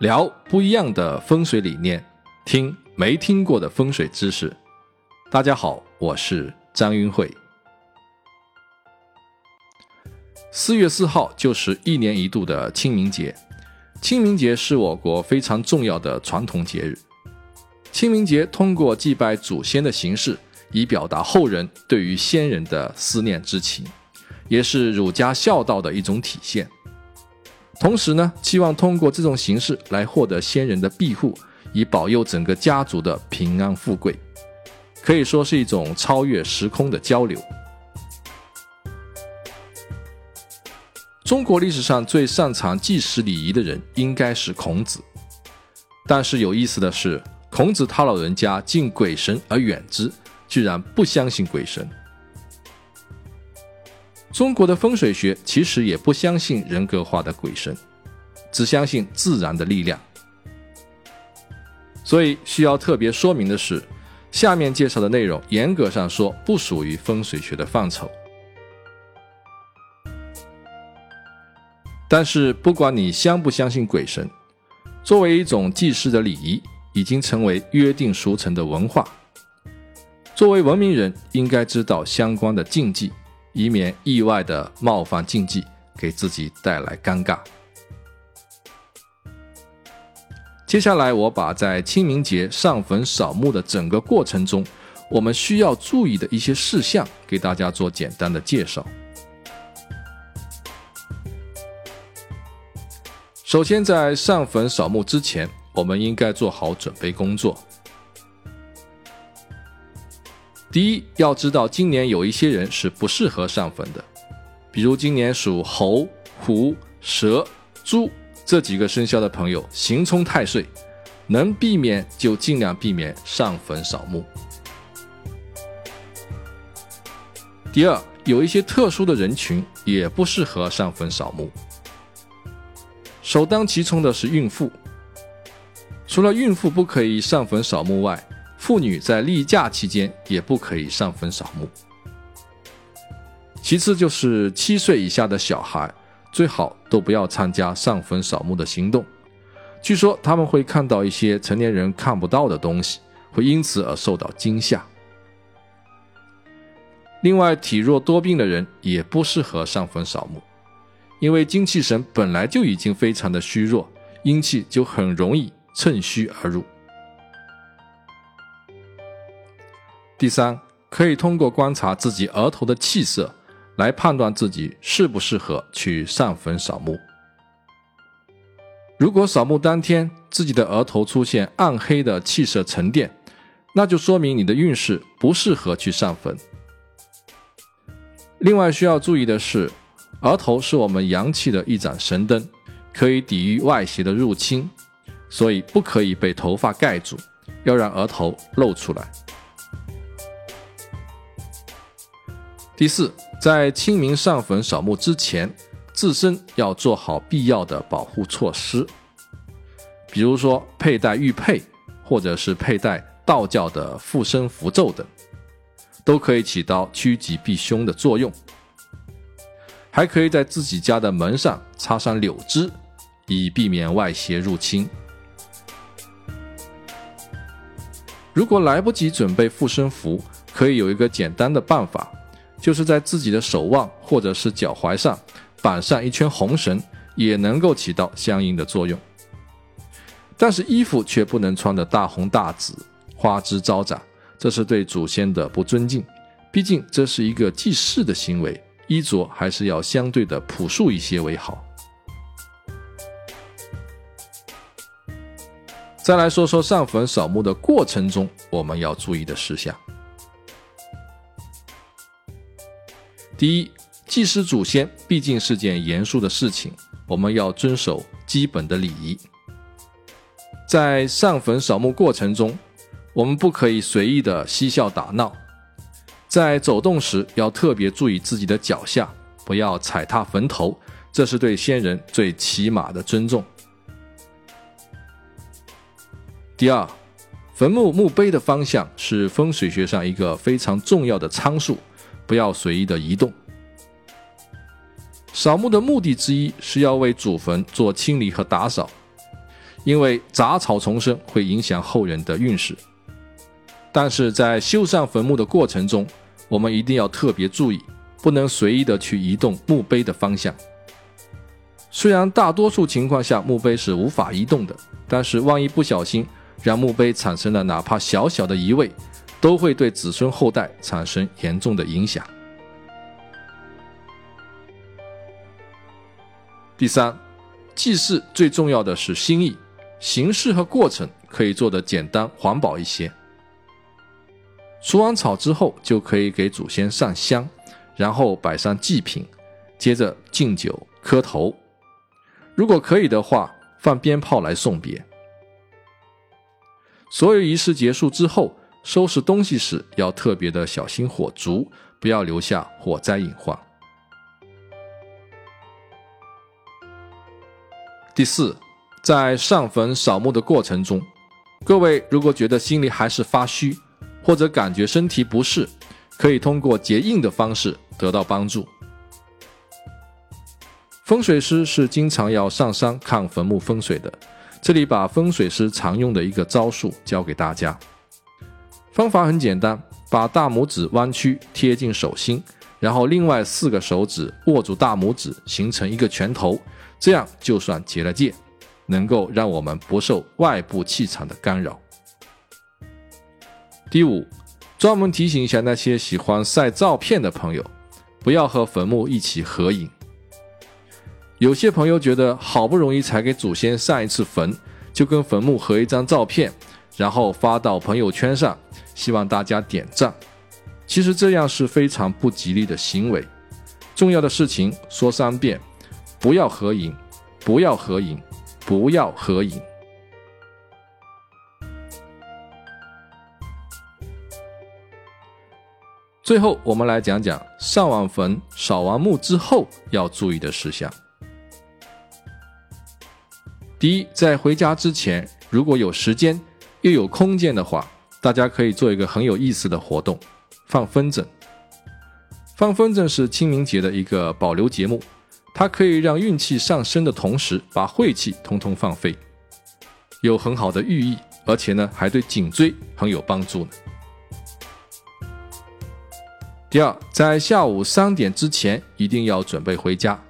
聊不一样的风水理念，听没听过的风水知识。大家好，我是张云慧。四月四号就是一年一度的清明节，清明节是我国非常重要的传统节日。清明节通过祭拜祖先的形式，以表达后人对于先人的思念之情，也是儒家孝道的一种体现。同时呢，期望通过这种形式来获得先人的庇护，以保佑整个家族的平安富贵，可以说是一种超越时空的交流。中国历史上最擅长祭祀礼仪的人应该是孔子，但是有意思的是，孔子他老人家敬鬼神而远之，居然不相信鬼神。中国的风水学其实也不相信人格化的鬼神，只相信自然的力量。所以需要特别说明的是，下面介绍的内容严格上说不属于风水学的范畴。但是不管你相不相信鬼神，作为一种祭祀的礼仪，已经成为约定俗成的文化。作为文明人，应该知道相关的禁忌。以免意外的冒犯禁忌，给自己带来尴尬。接下来，我把在清明节上坟扫墓的整个过程中，我们需要注意的一些事项，给大家做简单的介绍。首先，在上坟扫墓之前，我们应该做好准备工作。第一，要知道今年有一些人是不适合上坟的，比如今年属猴、虎、蛇、猪这几个生肖的朋友，刑冲太岁，能避免就尽量避免上坟扫墓。第二，有一些特殊的人群也不适合上坟扫墓，首当其冲的是孕妇，除了孕妇不可以上坟扫墓外，妇女在例假期间也不可以上坟扫墓。其次就是七岁以下的小孩，最好都不要参加上坟扫墓的行动。据说他们会看到一些成年人看不到的东西，会因此而受到惊吓。另外，体弱多病的人也不适合上坟扫墓，因为精气神本来就已经非常的虚弱，阴气就很容易趁虚而入。第三，可以通过观察自己额头的气色，来判断自己适不适合去上坟扫墓。如果扫墓当天自己的额头出现暗黑的气色沉淀，那就说明你的运势不适合去上坟。另外需要注意的是，额头是我们阳气的一盏神灯，可以抵御外邪的入侵，所以不可以被头发盖住，要让额头露出来。第四，在清明上坟扫墓之前，自身要做好必要的保护措施，比如说佩戴玉佩，或者是佩戴道教的护身符咒等，都可以起到趋吉避凶的作用。还可以在自己家的门上插上柳枝，以避免外邪入侵。如果来不及准备护身符，可以有一个简单的办法。就是在自己的手腕或者是脚踝上绑上一圈红绳，也能够起到相应的作用。但是衣服却不能穿的大红大紫、花枝招展，这是对祖先的不尊敬。毕竟这是一个祭祀的行为，衣着还是要相对的朴素一些为好。再来说说上坟扫墓的过程中我们要注意的事项。第一，祭祀祖先毕竟是件严肃的事情，我们要遵守基本的礼仪。在上坟扫墓过程中，我们不可以随意的嬉笑打闹，在走动时要特别注意自己的脚下，不要踩踏坟头，这是对先人最起码的尊重。第二，坟墓墓碑的方向是风水学上一个非常重要的参数。不要随意的移动。扫墓的目的之一是要为祖坟做清理和打扫，因为杂草丛生会影响后人的运势。但是在修缮坟墓的过程中，我们一定要特别注意，不能随意的去移动墓碑的方向。虽然大多数情况下墓碑是无法移动的，但是万一不小心让墓碑产生了哪怕小小的移位，都会对子孙后代产生严重的影响。第三，祭祀最重要的是心意，形式和过程可以做得简单环保一些。除完草之后，就可以给祖先上香，然后摆上祭品，接着敬酒磕头。如果可以的话，放鞭炮来送别。所有仪式结束之后，收拾东西时要特别的小心火烛，不要留下火灾隐患。第四，在上坟扫墓的过程中，各位如果觉得心里还是发虚，或者感觉身体不适，可以通过结印的方式得到帮助。风水师是经常要上山看坟墓风水的，这里把风水师常用的一个招数教给大家。方法很简单，把大拇指弯曲贴近手心，然后另外四个手指握住大拇指，形成一个拳头，这样就算结了界，能够让我们不受外部气场的干扰。第五，专门提醒一下那些喜欢晒照片的朋友，不要和坟墓一起合影。有些朋友觉得好不容易才给祖先上一次坟，就跟坟墓合一张照片，然后发到朋友圈上，希望大家点赞。其实这样是非常不吉利的行为。重要的事情说三遍：不要合影，不要合影，不要合影。最后，我们来讲讲上完坟、扫完墓之后要注意的事项。第一，在回家之前，如果有时间又有空间的话，大家可以做一个很有意思的活动——放风筝。放风筝是清明节的一个保留节目，它可以让运气上升的同时，把晦气通通放飞，有很好的寓意，而且呢，还对颈椎很有帮助呢。第二，在下午三点之前一定要准备回家。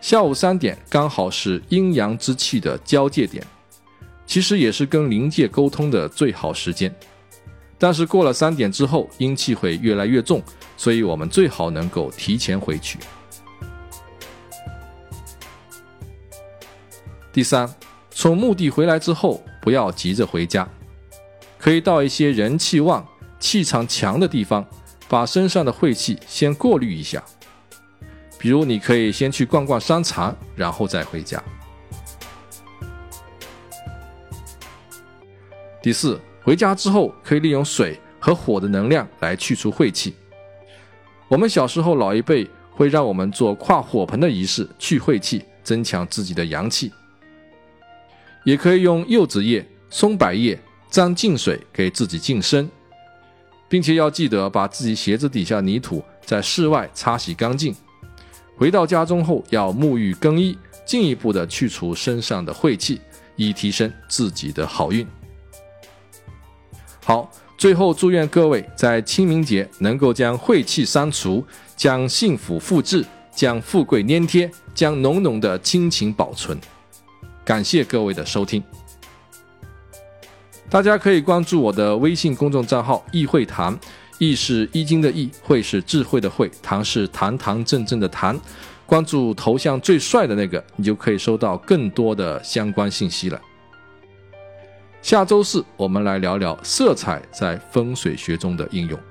下午三点刚好是阴阳之气的交界点，其实也是跟灵界沟通的最好时间。但是过了三点之后，阴气会越来越重，所以我们最好能够提前回去。第三，从墓地回来之后，不要急着回家，可以到一些人气旺、气场强的地方。把身上的晦气先过滤一下，比如你可以先去逛逛商场，然后再回家。第四，回家之后可以利用水和火的能量来去除晦气。我们小时候老一辈会让我们做跨火盆的仪式，去晦气，增强自己的阳气。也可以用柚子叶、松柏叶沾净水给自己净身。并且要记得把自己鞋子底下泥土在室外擦洗干净。回到家中后要沐浴更衣，进一步的去除身上的晦气，以提升自己的好运。好，最后祝愿各位在清明节能够将晦气删除，将幸福复制，将富贵粘贴，将浓浓的亲情保存。感谢各位的收听。大家可以关注我的微信公众账号“易会谈”，易是易经的易，会是智慧的慧，谈是堂堂正正的谈。关注头像最帅的那个，你就可以收到更多的相关信息了。下周四我们来聊聊色彩在风水学中的应用。